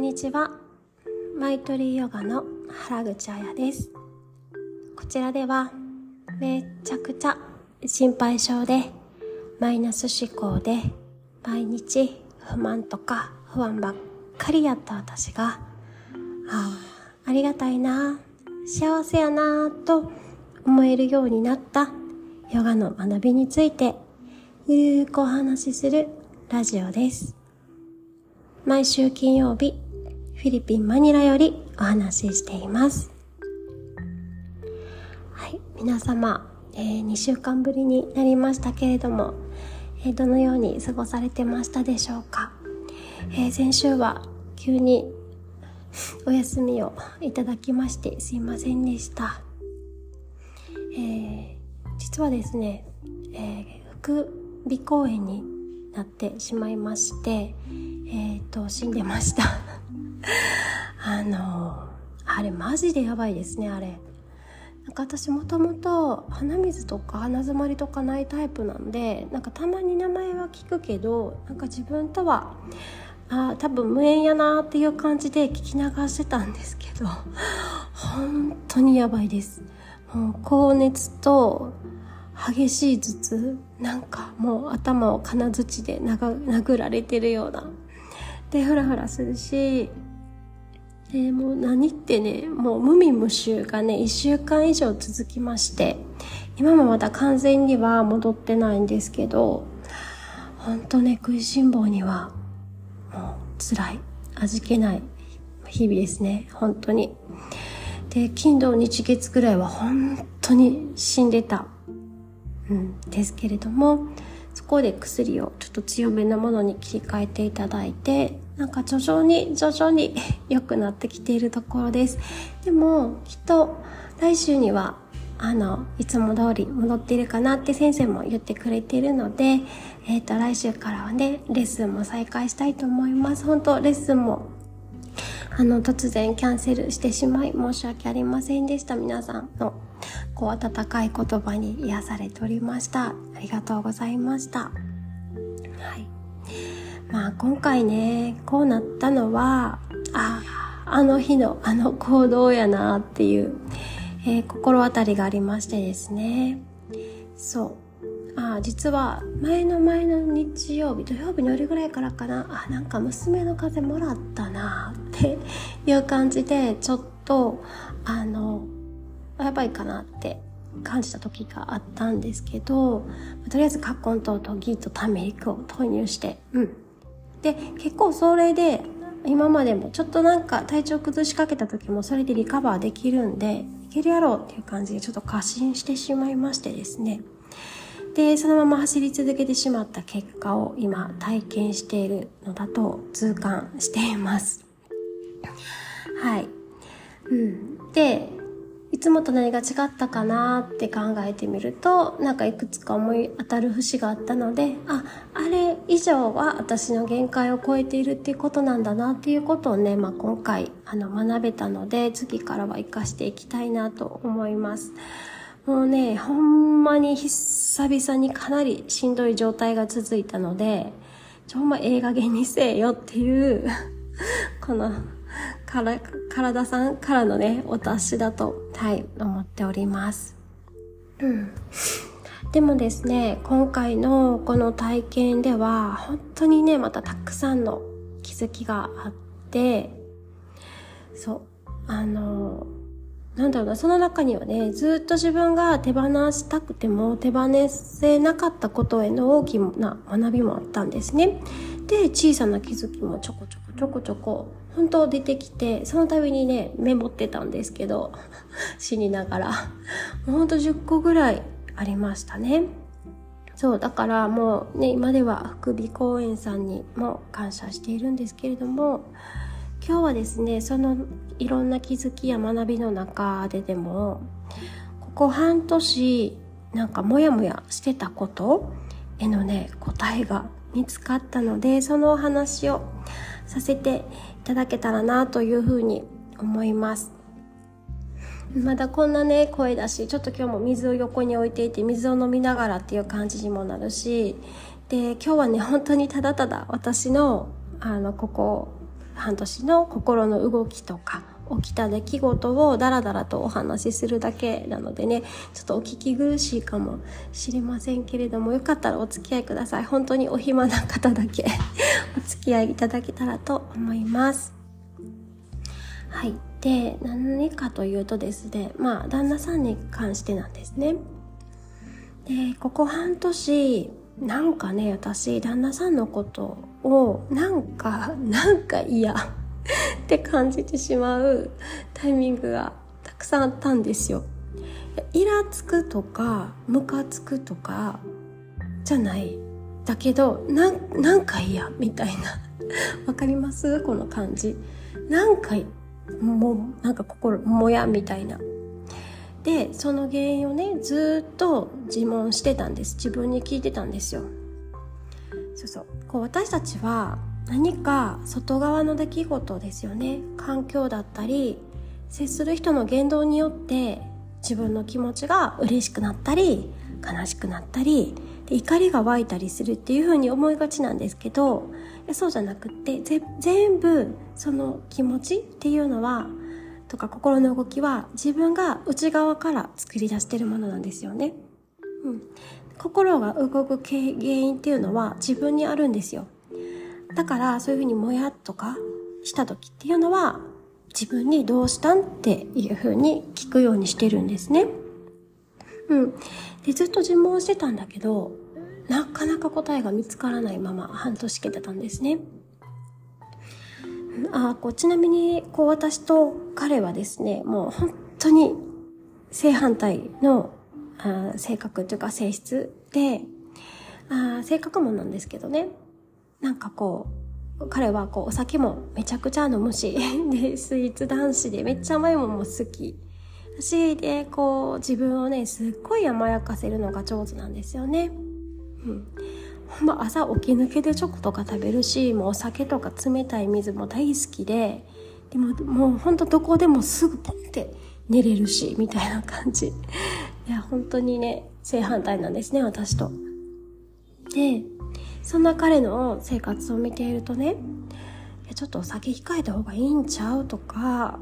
んにちは。マイトリーヨガの原口彩です。こちらではめちゃくちゃ心配性でマイナス思考で毎日不満とか不安ばっかりやった私がああありがたいな幸せやなと思えるようになったヨガの学びについてゆるくお話しするラジオです。毎週金曜日フィリピン・マニラよりお話ししています。はい皆様、えー、2週間ぶりになりましたけれども、えー、どのように過ごされてましたでしょうか、えー、先週は急に お休みをいただきましてすいませんでした、えー、実はですね、えー、副鼻腔炎になってしまいましてえっ、ー、と死んでました。あのあれマジでやばいですねあれ。なんか私もともと鼻水とか鼻づまりとかないタイプなんでなんかたまに名前は聞くけどなんか自分とはあ多分無縁やなっていう感じで聞き流してたんですけど 本当にやばいです。もう高熱と激しい頭痛なんかもう頭を金槌で殴られてるような。でフラフラするしでもう何ってねもう無味無臭がね1週間以上続きまして今もまだ完全には戻ってないんですけどほんとね食いしん坊にはもう辛い。味気ない。日々ですね。本当に。で金土日月ぐらいは本当に死んでた。うん。ですけれどもこで薬をちょっと強めなものに切り替えていただいてなんか徐々に徐々に 良くなってきているところです。でもきっと来週にはあのいつも通り戻っているかなって先生も言ってくれているので、えっ、ー、と来週からはねレッスンも再開したいと思います。本当レッスンもあの突然キャンセルしてしまい申し訳ありませんでした。皆さんのこう温かい言葉に癒されておりました。ありがとうございました。はい。まあ今回ねこうなったのはああの日のあの行動やなっていう、えー、心当たりがありましてですね。そう。あ実は前の前の日曜日土曜日の夜ぐらいからかな。あなんか娘の風もらったなっていう感じでちょっとあのやばいかなって感じた時があったんですけどとりあえずカッコン糖とギーとターメリックを投入してうん。で結構それで今までもちょっとなんか体調崩しかけた時もそれでリカバーできるんでいけるやろうっていう感じでちょっと過信してしまいましてですね。でそのまま走り続けてしまった結果を今体験しているのだと痛感しています。はい。うん。でいつもと何が違ったかなって考えてみるとなんかいくつか思い当たる節があったのでああれ以上は私の限界を超えているっていうことなんだなっていうことをね、まあ、今回あの学べたので次からは活かしていきたいなと思います。もうねほんまに久々にかなりしんどい状態が続いたのでちょほんまええ加減にせえよっていうこのから体さんからのねお達しだとはい思っております。うん。でもですね今回のこの体験では本当にねまたたくさんの気づきがあってそうあのなんだろうなその中にはねずっと自分が手放したくても手放せなかったことへの大きな学びもあったんですね。で小さな気づきもちょこちょこちょこちょこ本当出てきてその度にねメモってたんですけど 死にながら。もうほんと10個ぐらいありましたね。そうだからもうね今では副鼻公園さんにも感謝しているんですけれども今日はですねそのいろんな気づきや学びの中ででもここ半年なんかモヤモヤしてたことへのね答えが見つかったのでそのお話をさせてただけたらなというふうに思います。まだこんなね声だしちょっと今日も水を横に置いていて水を飲みながらっていう感じにもなるしで今日はね本当にただただ私のあのここ半年の心の動きとか起きた出来事をダラダラとお話しするだけなのでねちょっとお聞き苦しいかもしれませんけれどもよかったらお付き合いください。本当にお暇な方だけ お付き合いいただけたらと思います。はい。で何かというとですねまあ旦那さんに関してなんですね。でここ半年なんかね私旦那さんのことをなんかなんか嫌。って感じてしまうタイミングがたくさんあったんですよ。イラつくとかムカつくとかじゃない。だけどななんか嫌みたいな。わかります？この感じ。なんかもうなんか心もやみたいな。でその原因をねずっと自問してたんです。自分に聞いてたんですよ。そうそう。こう私たちは何か外側の出来事ですよね環境だったり接する人の言動によって自分の気持ちが嬉しくなったり悲しくなったりで怒りが湧いたりするっていう風に思いがちなんですけどそうじゃなくって全部その気持ちっていうのはとか心の動きは自分が内側から作り出してるものなんですよね。うん、心が動く原因っていうのは自分にあるんですよ。だからそういうふうにもやっとかした時っていうのは自分にどうしたんっていうふうに聞くようにしてるんですね。うん。で、ずっと尋問してたんだけど、なかなか答えが見つからないまま半年経てたんですね。あこうちなみにこう私と彼はですねもう本当に正反対のあ性格というか性質であ性格もなんですけどねなんかこう彼はこうお酒もめちゃくちゃ飲むしでスイーツ男子でめっちゃ甘いもんも好き。しでこう自分をねすっごい甘やかせるのが上手なんですよね。うん。ほんま朝起き抜けでチョコとか食べるしもうお酒とか冷たい水も大好きででももうほんとどこでもすぐポンって寝れるしみたいな感じ。いや本当にね正反対なんですね私と。でそんな彼の生活を見ているとねちょっとお酒控えた方がいいんちゃうとか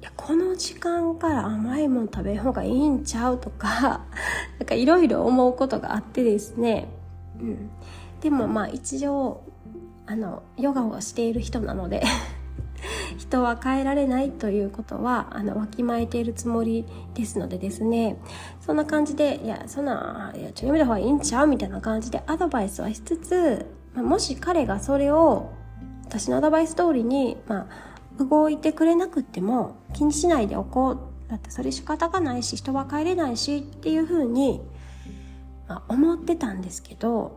いやこの時間から甘いもん食べる方がいいんちゃうとか なんかいろいろ思うことがあってですね。うん、でもまあ一応あのヨガをしている人なので人は変えられないということはあのわきまえているつもりですのでですね。そんな感じでいやそんないやちょやめた方がいいんちゃうみたいな感じでアドバイスはしつつ、ま、もし彼がそれを私のアドバイス通りに、まあ、動いてくれなくても気にしないでおこう。だってそれ仕方がないし人は帰れないしっていうふうにまあ、思ってたんですけど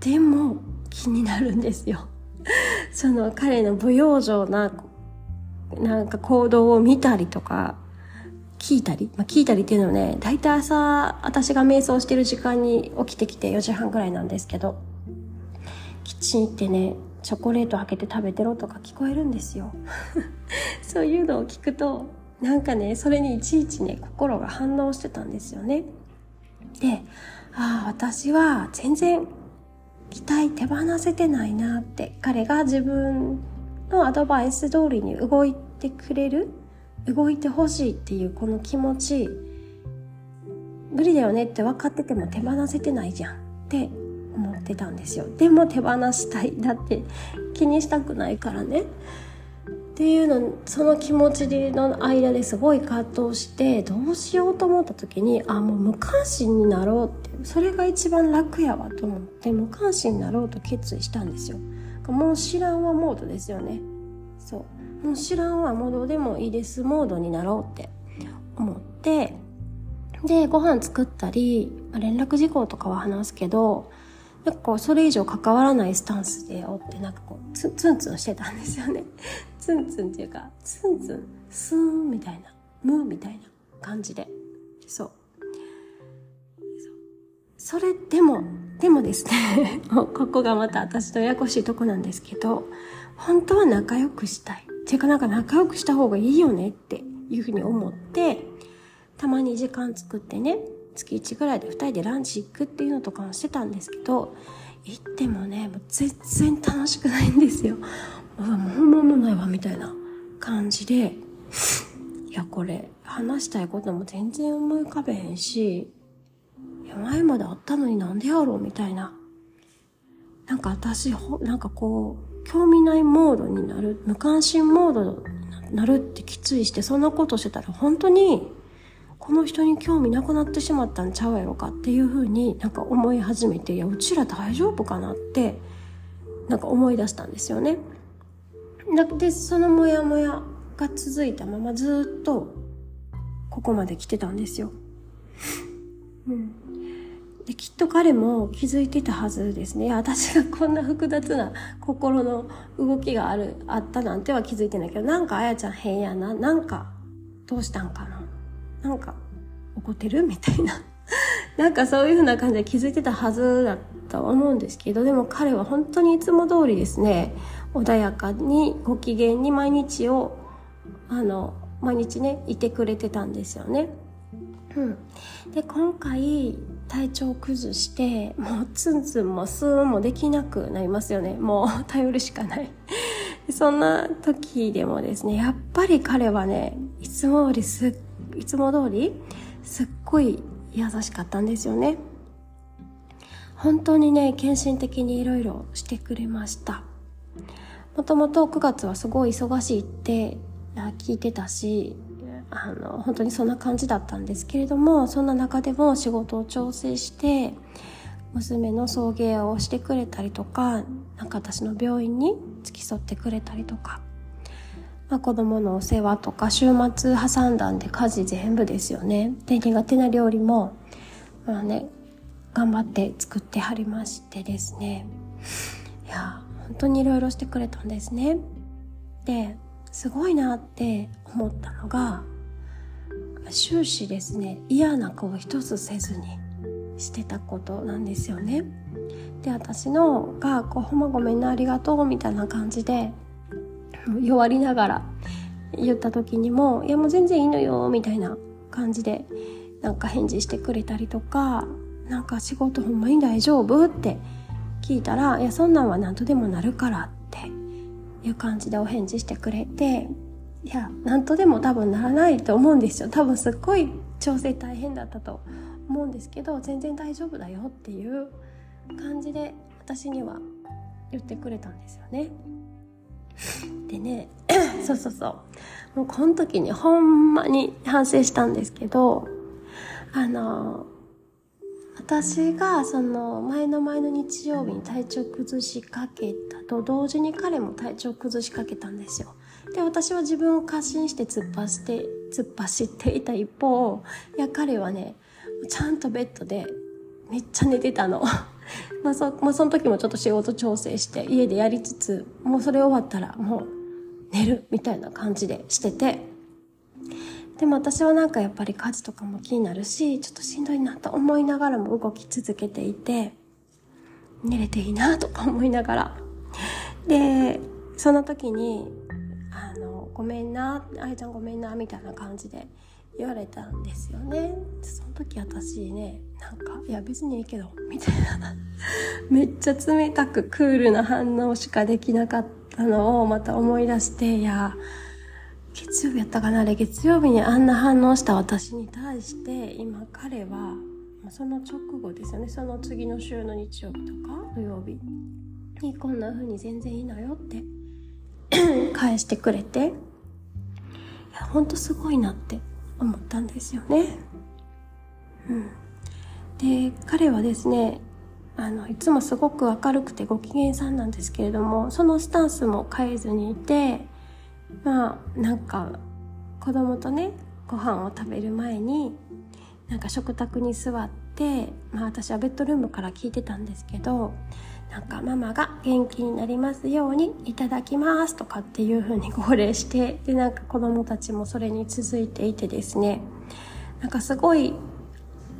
でも気になるんですよ。その彼の不養生ななんか行動を見たりとか聞いたり、まあ、聞いたりっていうのはね大体朝私が瞑想してる時間に起きてきて4時半ぐらいなんですけどキッチン行ってねチョコレート開けて食べてろとか聞こえるんですよ。そういうのを聞くとなんかねそれにいちいちね心が反応してたんですよね。でああ私は全然期待手放せてないなって彼が自分のアドバイス通りに動いてくれる動いてほしいっていうこの気持ち無理だよねって分かってても手放せてないじゃんって思ってたんですよ。でも手放したいだって気にしたくないからね。っていうのその気持ちの間ですごい葛藤してどうしようと思った時にあもう無関心になろうってそれが一番楽やわと思って無関心になろうと決意したんですよ。もう知らんわモードですよね。そう。もう知らんわモードでもいいですモードになろうって。思ってでご飯作ったり連絡事項とかは話すけどなんかこうそれ以上関わらないスタンスでおってなんかこうツンツンツンしてたんですよね。ツンツンっていうかツンツンスーンみたいなムーみたいな感じで。そう。それでもでもですね ここがまた私とややこしいとこなんですけど本当は仲良くしたい。ていうかなんか仲良くした方がいいよねっていうふうに思ってたまに時間作ってね月1ぐらいで2人でランチ行くっていうのとかもしてたんですけど行ってもねもう全然楽しくないんですよ。うもう本物ないわみたいな感じでいやこれ話したいことも全然思い浮かべへんしいや前まであったのになんでやろうみたいな。なんか私ほなんかこう興味ないモードになる無関心モードになるってきついしてそんなことしてたら本当にこの人に興味なくなってしまったんちゃうやろかっていうふうになんか思い始めていやうちら大丈夫かなってなんか思い出したんですよね。でそのモヤモヤが続いたままずっとここまで来てたんですよ。うん、できっと彼も気づいてたはずですね。いや私がこんな複雑な心の動きがある、あったなんては気づいてないけど、なんかあやちゃん変やな、なんかどうしたんかな、なんか怒ってる？みたいな。なんかそういう風な感じで気づいてたはずだと思うんですけど、でも彼は本当にいつも通りですね、穏やかにご機嫌に毎日を、あの、毎日ね、いてくれてたんですよね。うん。で、今回、体調を崩してもうツンツンもスーンもできなくなりますよねもう頼るしかない そんな時でもですねやっぱり彼はねいつも通りすいつも通りすっごい優しかったんですよね。本当にね献身的にいろいろしてくれました。もともと9月はすごい忙しいって聞いてたしあの本当にそんな感じだったんですけれどもそんな中でも仕事を調整して娘の送迎をしてくれたりとかなんか私の病院に付き添ってくれたりとか、まあ、子供のお世話とか週末挟んだんで家事全部ですよね。で苦手な料理もまあね頑張って作ってはりましてですね。いや本当にいろいろしてくれたんですね。ですごいなって思ったのが終始ですね嫌な顔一つせずにしてたことなんですよね。で私のがこう「ほんまごめんなありがとう」みたいな感じで弱りながら言った時にも「いやもう全然いいのよ」みたいな感じでなんか返事してくれたりとか「なんか仕事ほんまに大丈夫?」って聞いたら「いやそんなんは何とでもなるから」っていう感じでお返事してくれていや何とでも多分ならないと思うんですよ多分すっごい調整大変だったと思うんですけど全然大丈夫だよっていう感じで私には言ってくれたんですよね。でね そうそうそうもうこの時にほんまに反省したんですけどあの私がその前の前の日曜日に体調崩しかけたと同時に彼も体調崩しかけたんですよ。で私は自分を過信して突っ走って突っ走っていた一方いや彼はねちゃんとベッドでめっちゃ寝てたの まあそ,、まあ、その時もちょっと仕事調整して家でやりつつもうそれ終わったらもう寝るみたいな感じでしてて。でも私はなんかやっぱり家事とかも気になるしちょっとしんどいなと思いながらも動き続けていて寝れていいなとか思いながら。でその時にあのごめんなあいちゃんごめんなみたいな感じで言われたんですよね。その時私ねなんか「いや別にいいけど」みたいな。めっちゃ冷たくクールな反応しかできなかったのをまた思い出していや月曜日やったかなあれ月曜日にあんな反応した私に対して今彼はその直後ですよね。その次の週の日曜日とか土曜日にこんな風に全然いいのよって 返してくれていやほんとすごいなって思ったんですよね。うん、で彼はですねあのいつもすごく明るくてご機嫌さんなんですけれどもそのスタンスも変えずにいてまあなんか子供とねご飯を食べる前になんか食卓に座って、まあ、私はベッドルームから聞いてたんですけどなんかママが元気になりますようにいただきますとかっていう風に号令してでなんか子供たちもそれに続いていてですねなんかすごい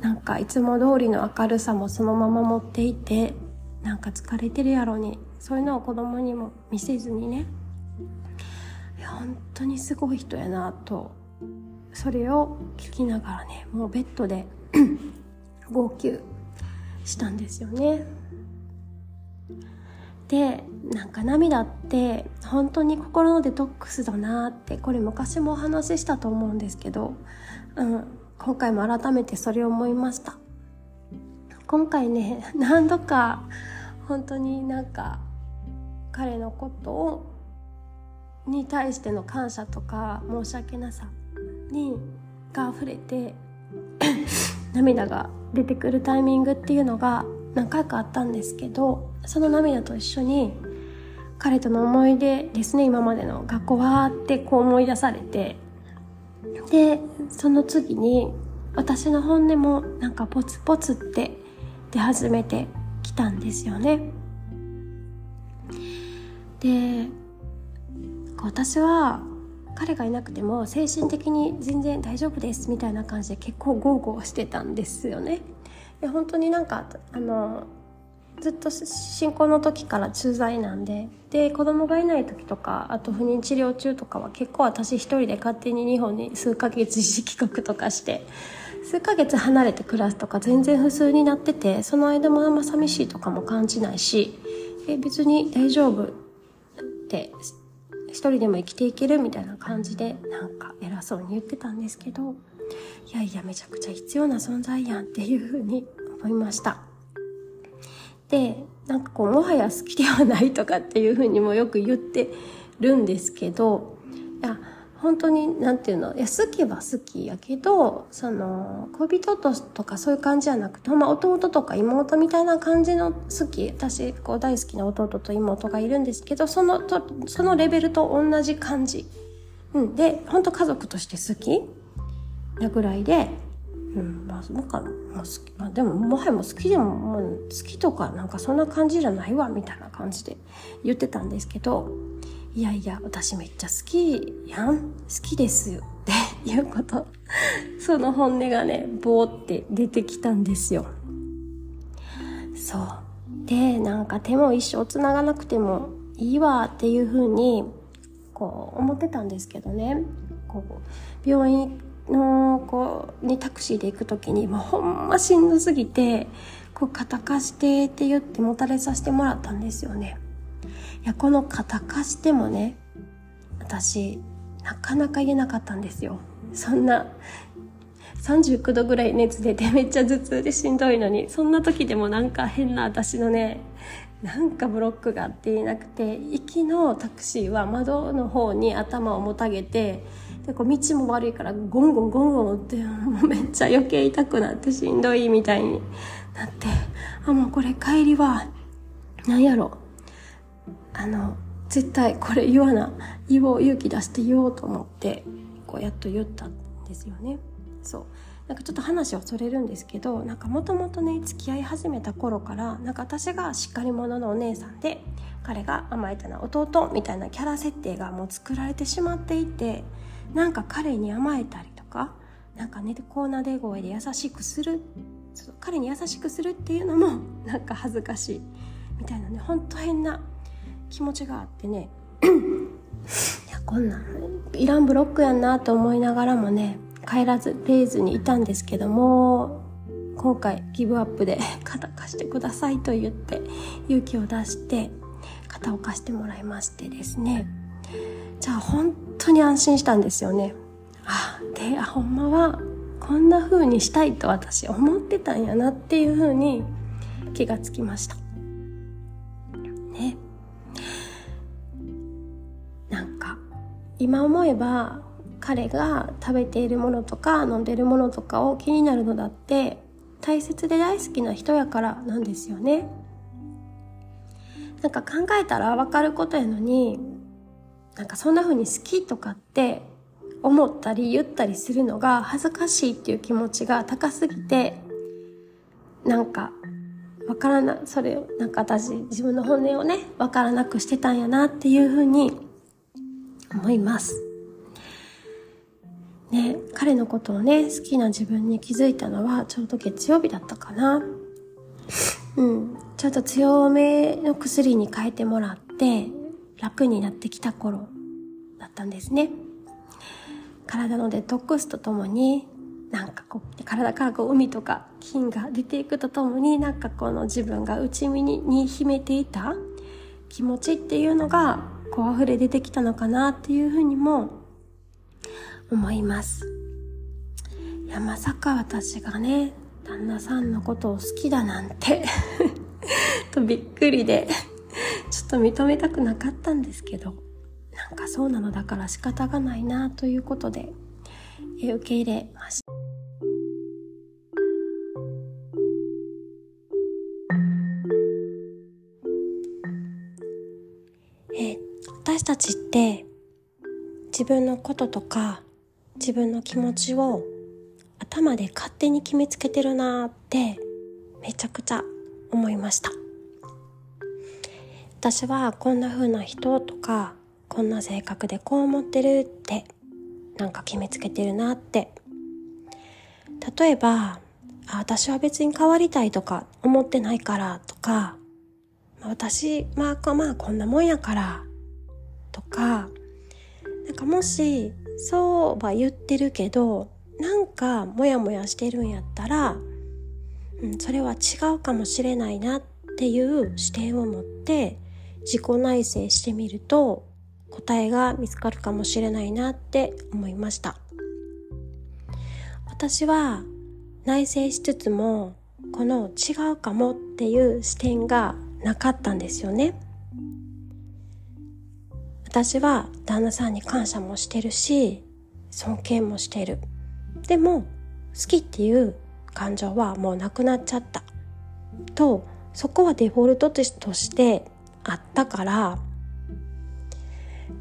なんかいつも通りの明るさもそのまま持っていてなんか疲れてるやろに。そういうのを子供にも見せずにね。本当にすごい人やなと。それを聞きながらねもうベッドで 号泣したんですよね。でなんか涙って本当に心のデトックスだなってこれ昔もお話ししたと思うんですけど、うん、今回も改めてそれを思いました。今回ね 何度か本当になんか彼のことをに対しての感謝とか申し訳なさにが溢れて 涙が出てくるタイミングっていうのが何回かあったんですけどその涙と一緒に彼との思い出ですね今までの学校わーってこう思い出されてでその次に私の本音もなんかポツポツって出始めてきたんですよねで私は彼がいなくても精神的に全然大丈夫ですみたいな感じで結構ゴーゴーしてたんですよね。いや本当になんかあのずっと進行の時から駐在なんで。で子供がいない時とかあと不妊治療中とかは結構私一人で勝手に日本に数ヶ月一時帰国とかして数ヶ月離れて暮らすとか全然普通になっててその間もあんま寂しいとかも感じないしえ別に大丈夫って一人でも生きていけるみたいな感じでなんか偉そうに言ってたんですけどいやいやめちゃくちゃ必要な存在やんっていうふうに思いました。でなんかこうもはや好きではないとかっていうふうにもよく言ってるんですけどいや本当に何て言うのいや好きは好きやけどその恋人ととかそういう感じじゃなくて、まあ、弟とか妹みたいな感じの好き私こう大好きな弟と妹がいるんですけどそのとそのレベルと同じ感じ、うん、で本当家族として好きなぐらいで、うんまあなんかまあ、好きまあ、でももはやも好きでももう好きとかなんかそんな感じじゃないわみたいな感じで言ってたんですけどいやいや、私めっちゃ好きやん好きですよ。っていうこと。その本音がね、ボーって出てきたんですよ。そう。で、なんか手も一生繋がなくてもいいわっていうふうに、こう思ってたんですけどね。こう、病院の、こう、にタクシーで行く時に、もうほんましんどすぎて、こう、肩貸してって言ってもたれさせてもらったんですよね。いやこの肩貸してもね私なかなか言えなかったんですよそんな39度ぐらい熱出てめっちゃ頭痛でしんどいのにそんな時でもなんか変な私のねなんかブロックがあって言えなくて行きのタクシーは窓の方に頭をもたげてでこう道も悪いからゴンゴンゴンゴンってめっちゃ余計痛くなってしんどいみたいになってあもうこれ帰りは何やろ。あの絶対これ言わな言おう勇気出して言おうと思ってこうやっと言ったんですよね。そう。なんかちょっと話はそれるんですけどなんかもともとね付き合い始めた頃からなんか私がしっかり者のお姉さんで彼が甘えたな弟みたいなキャラ設定がもう作られてしまっていてなんか彼に甘えたりとかなんかねこうなで声で優しくする彼に優しくするっていうのも なんか恥ずかしいみたいなねほんと変な気持ちがあってね。いやこんなんいらんブロックやんなと思いながらもね帰らずレイズにいたんですけども今回ギブアップで 肩貸してくださいと言って勇気を出して肩を貸してもらいましてですね。じゃあ本当に安心したんですよね。あであほんまはこんな風にしたいと私思ってたんやなっていう風に気がつきました。ね。なんか今思えば彼が食べているものとか飲んでるものとかを気になるのだって大切で大好きな人やからなんですよね。なんか考えたらわかることやのになんかそんな風に好きとかって思ったり言ったりするのが恥ずかしいっていう気持ちが高すぎてなんかわからないそれをなんか私自分の本音をねわからなくしてたんやなっていう風に思います。ね、彼のことをね、好きな自分に気づいたのはちょうど月曜日だったかな。うん。ちょっと強めの薬に変えてもらって楽になってきた頃だったんですね。体のデトックスとともになんかこう体からこう海とか菌が出ていくとともになんかこの自分が内身に秘めていた気持ちっていうのがこう溢れ出てきたのかなっていうふうにも思いますいやまさか私がね旦那さんのことを好きだなんて とびっくりでと認めたくなかったんですけどなんかそうなのだから仕方がないなということでえ受け入れました。え私たちって自分のこととか自分の気持ちを頭で勝手に決めつけてるなってめちゃくちゃ思いました。私はこんな風な人とかこんな性格でこう思ってるってなんか決めつけてるなって。例えば私は別に変わりたいとか思ってないからとか私まあまあこんなもんやからとかなんかもしそうは言ってるけどなんかモヤモヤしてるんやったら、うん、それは違うかもしれないなっていう視点を持って自己内省してみると答えが見つかるかもしれないなって思いました。私は内省しつつもこの違うかもっていう視点がなかったんですよね。私は旦那さんに感謝もしてるし尊敬もしてる。でも好きっていう感情はもうなくなっちゃった。とそこはデフォルトとしてあったから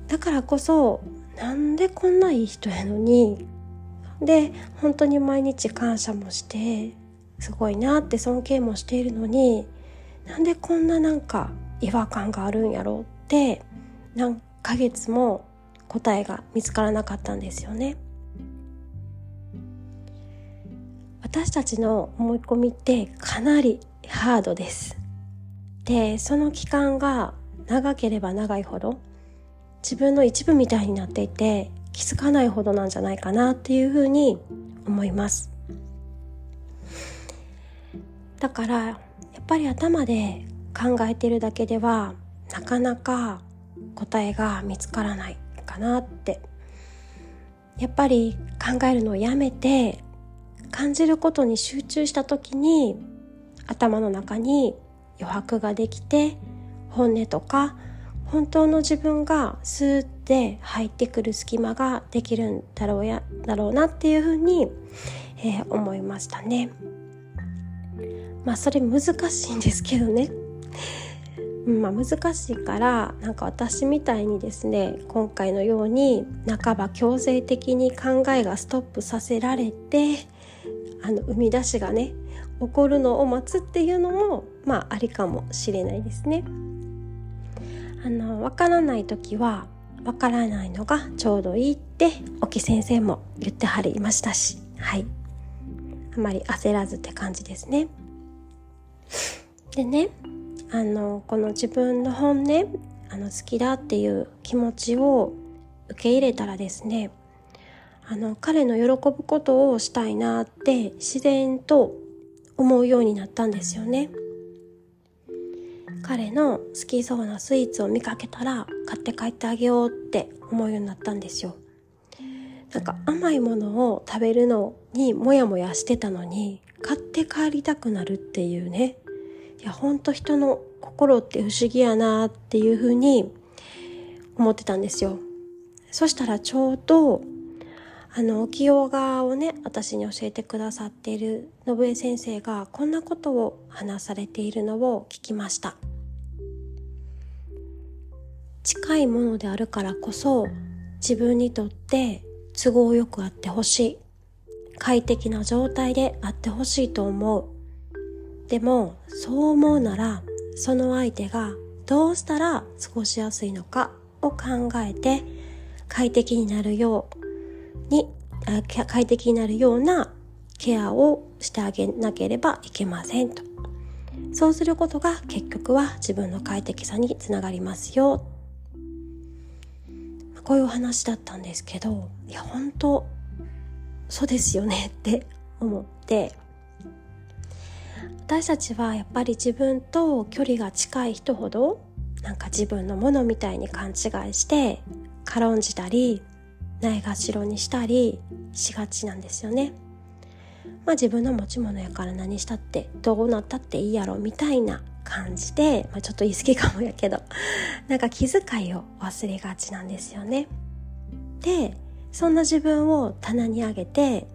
だからこそなんでこんないい人やのにで本当に毎日感謝もしてすごいなって尊敬もしているのになんでこんななんか違和感があるんやろうって何ヶ月も答えが見つからなかったんですよね。私たちの思い込みってかなりハードです。で、その期間が長ければ長いほど自分の一部みたいになっていて気づかないほどなんじゃないかなっていうふうに思います。だからやっぱり頭で考えてるだけではなかなか答えが見つからないかなって。やっぱり考えるのをやめて感じることに集中した時に頭の中に余白ができて本音とか本当の自分がスーって入ってくる隙間ができるんだろうやだろうなっていうふうに、えー、思いましたね。まあそれ難しいんですけどね。まあ難しいからなんか私みたいにですね今回のように半ば強制的に考えがストップさせられてあの生み出しがね起こるのを待つっていうのもまあありかもしれないですね。あのわからない時はわからないのがちょうどいいって沖先生も言ってはりましたしはいあまり焦らずって感じですねでねあのこの自分の本音あの好きだっていう気持ちを受け入れたらですねあの彼の喜ぶことをしたいなって自然と思うようになったんですよね。彼の好きそうなスイーツを見かけたら買って帰ってあげようって思うようになったんですよ。なんか甘いものを食べるのにモヤモヤしてたのに買って帰りたくなるっていうね。いやほんと人の心って不思議やなっていうふうに思ってたんですよ。そしたらちょうどあの、浮世画をね、私に教えてくださっている信江先生がこんなことを話されているのを聞きました。近いものであるからこそ自分にとって都合よくあってほしい快適な状態であってほしいと思うでもそう思うならその相手がどうしたら過ごしやすいのかを考えて快適になるように快適になるようなケアをしてあげなければいけませんと。そうすることが結局は自分の快適さにつながりますよ。こういうお話だったんですけどいや本当そうですよね。って思って。私たちはやっぱり自分と距離が近い人ほどなんか自分のものみたいに勘違いして軽んじたりないがしろにしたりしがちなんですよね。まあ自分の持ち物やから何したってどうなったっていいやろみたいな感じで、まあ、ちょっと言い過ぎかもやけど なんか気遣いを忘れがちなんですよね。でそんな自分を棚に上げて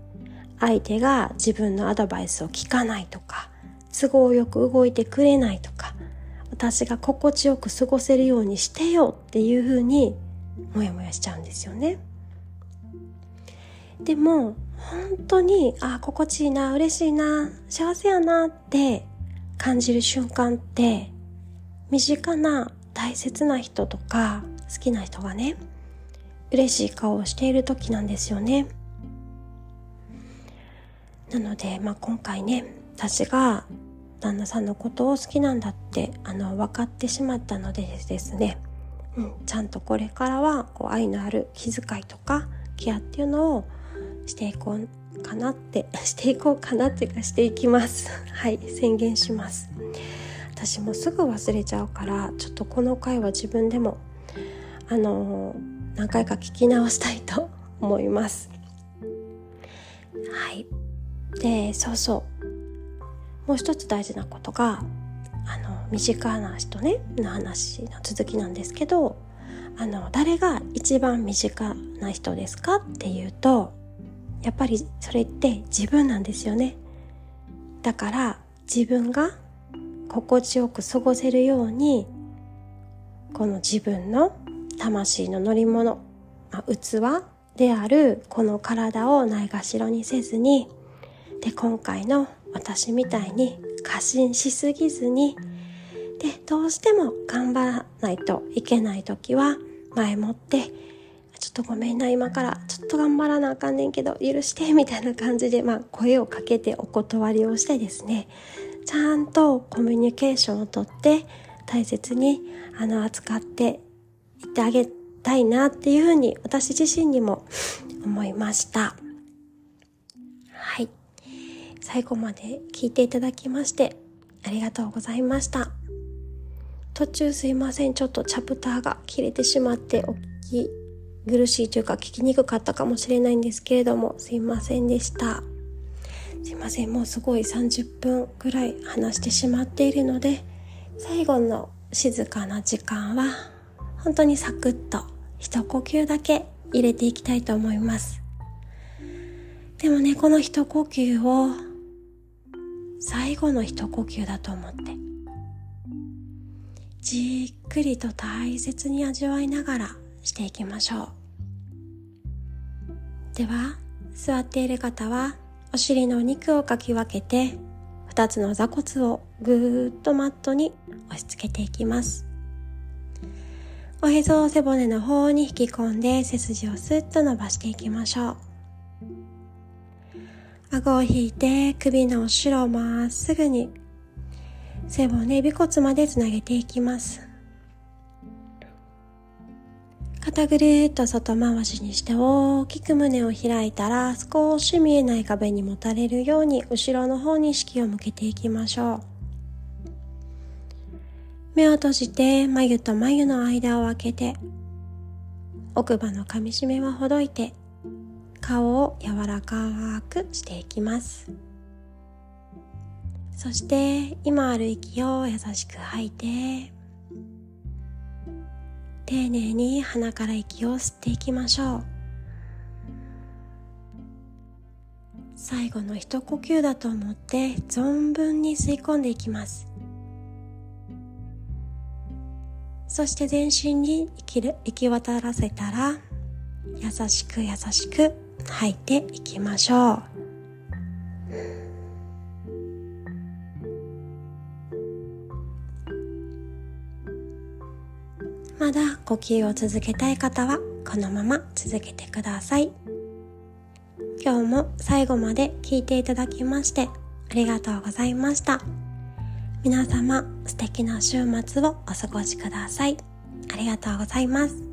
相手が自分のアドバイスを聞かないとか都合よく動いてくれないとか私が心地よく過ごせるようにしてよっていうふうにモヤモヤしちゃうんですよね。でも本当にあ心地いいな嬉しいな幸せやなって感じる瞬間って身近な大切な人とか好きな人がね嬉しい顔をしている時なんですよね。なので、まあ、今回ね私が旦那さんのことを好きなんだってあの分かってしまったのでですね、うん、ちゃんとこれからはこう愛のある気遣いとかケアっていうのをしていこうかなって していこうかなっていうかしていきます。はい宣言します。私もすぐ忘れちゃうからちょっとこの回は自分でもあの何回か聞き直したいと 思います。はい。でそうそう。もう一つ大事なことがあの身近な人ねの話の続きなんですけどあの誰が一番身近な人ですかっていうとやっぱりそれって自分なんですよね。だから自分が心地よく過ごせるようにこの自分の魂の乗り物、まあ、器であるこの体をないがしろにせずにで今回の私みたいに過信しすぎずにでどうしても頑張らないといけない時は前もってちょっとごめんな今から。ちょっと頑張らなあかんねんけど許してみたいな感じで、まあ、声をかけてお断りをしてですね。ちゃんとコミュニケーションをとって大切にあの扱っていってあげたいなっていうふうに私自身にも思いました。はい。最後まで聞いていただきましてありがとうございました。途中すいません。ちょっとチャプターが切れてしまってお聞き苦しいというか聞きにくかったかもしれないんですけれども、すいませんでした。すいません、もうすごい30分くらい話してしまっているので、最後の静かな時間は、本当にサクッと一呼吸だけ入れていきたいと思います。でもね、この一呼吸を最後の一呼吸だと思って、じっくりと大切に味わいながらしていきましょう。では座っている方はお尻のお肉をかき分けて2つの座骨をぐーっとマットに押し付けていきます。おへそを背骨の方に引き込んで背筋をスッと伸ばしていきましょう。顎を引いて首の後ろをまっすぐに背骨尾骨までつなげていきます。肩ぐるっと外回しにして大きく胸を開いたら少し見えない壁にもたれるように後ろの方に意識を向けていきましょう。目を閉じて眉と眉の間を開けて奥歯の噛み締めはほどいて顔を柔らかくしていきます。そして今ある息を優しく吐いて丁寧に鼻から息を吸っていきましょう。最後の一呼吸だと思って存分に吸い込んでいきます。そして全身に行き渡らせたら優しく優しく吐いていきましょう。まだ呼吸を続けたい方はこのまま続けてください。今日も最後まで聞いていただきましてありがとうございました。皆様素敵な週末をお過ごしください。ありがとうございます。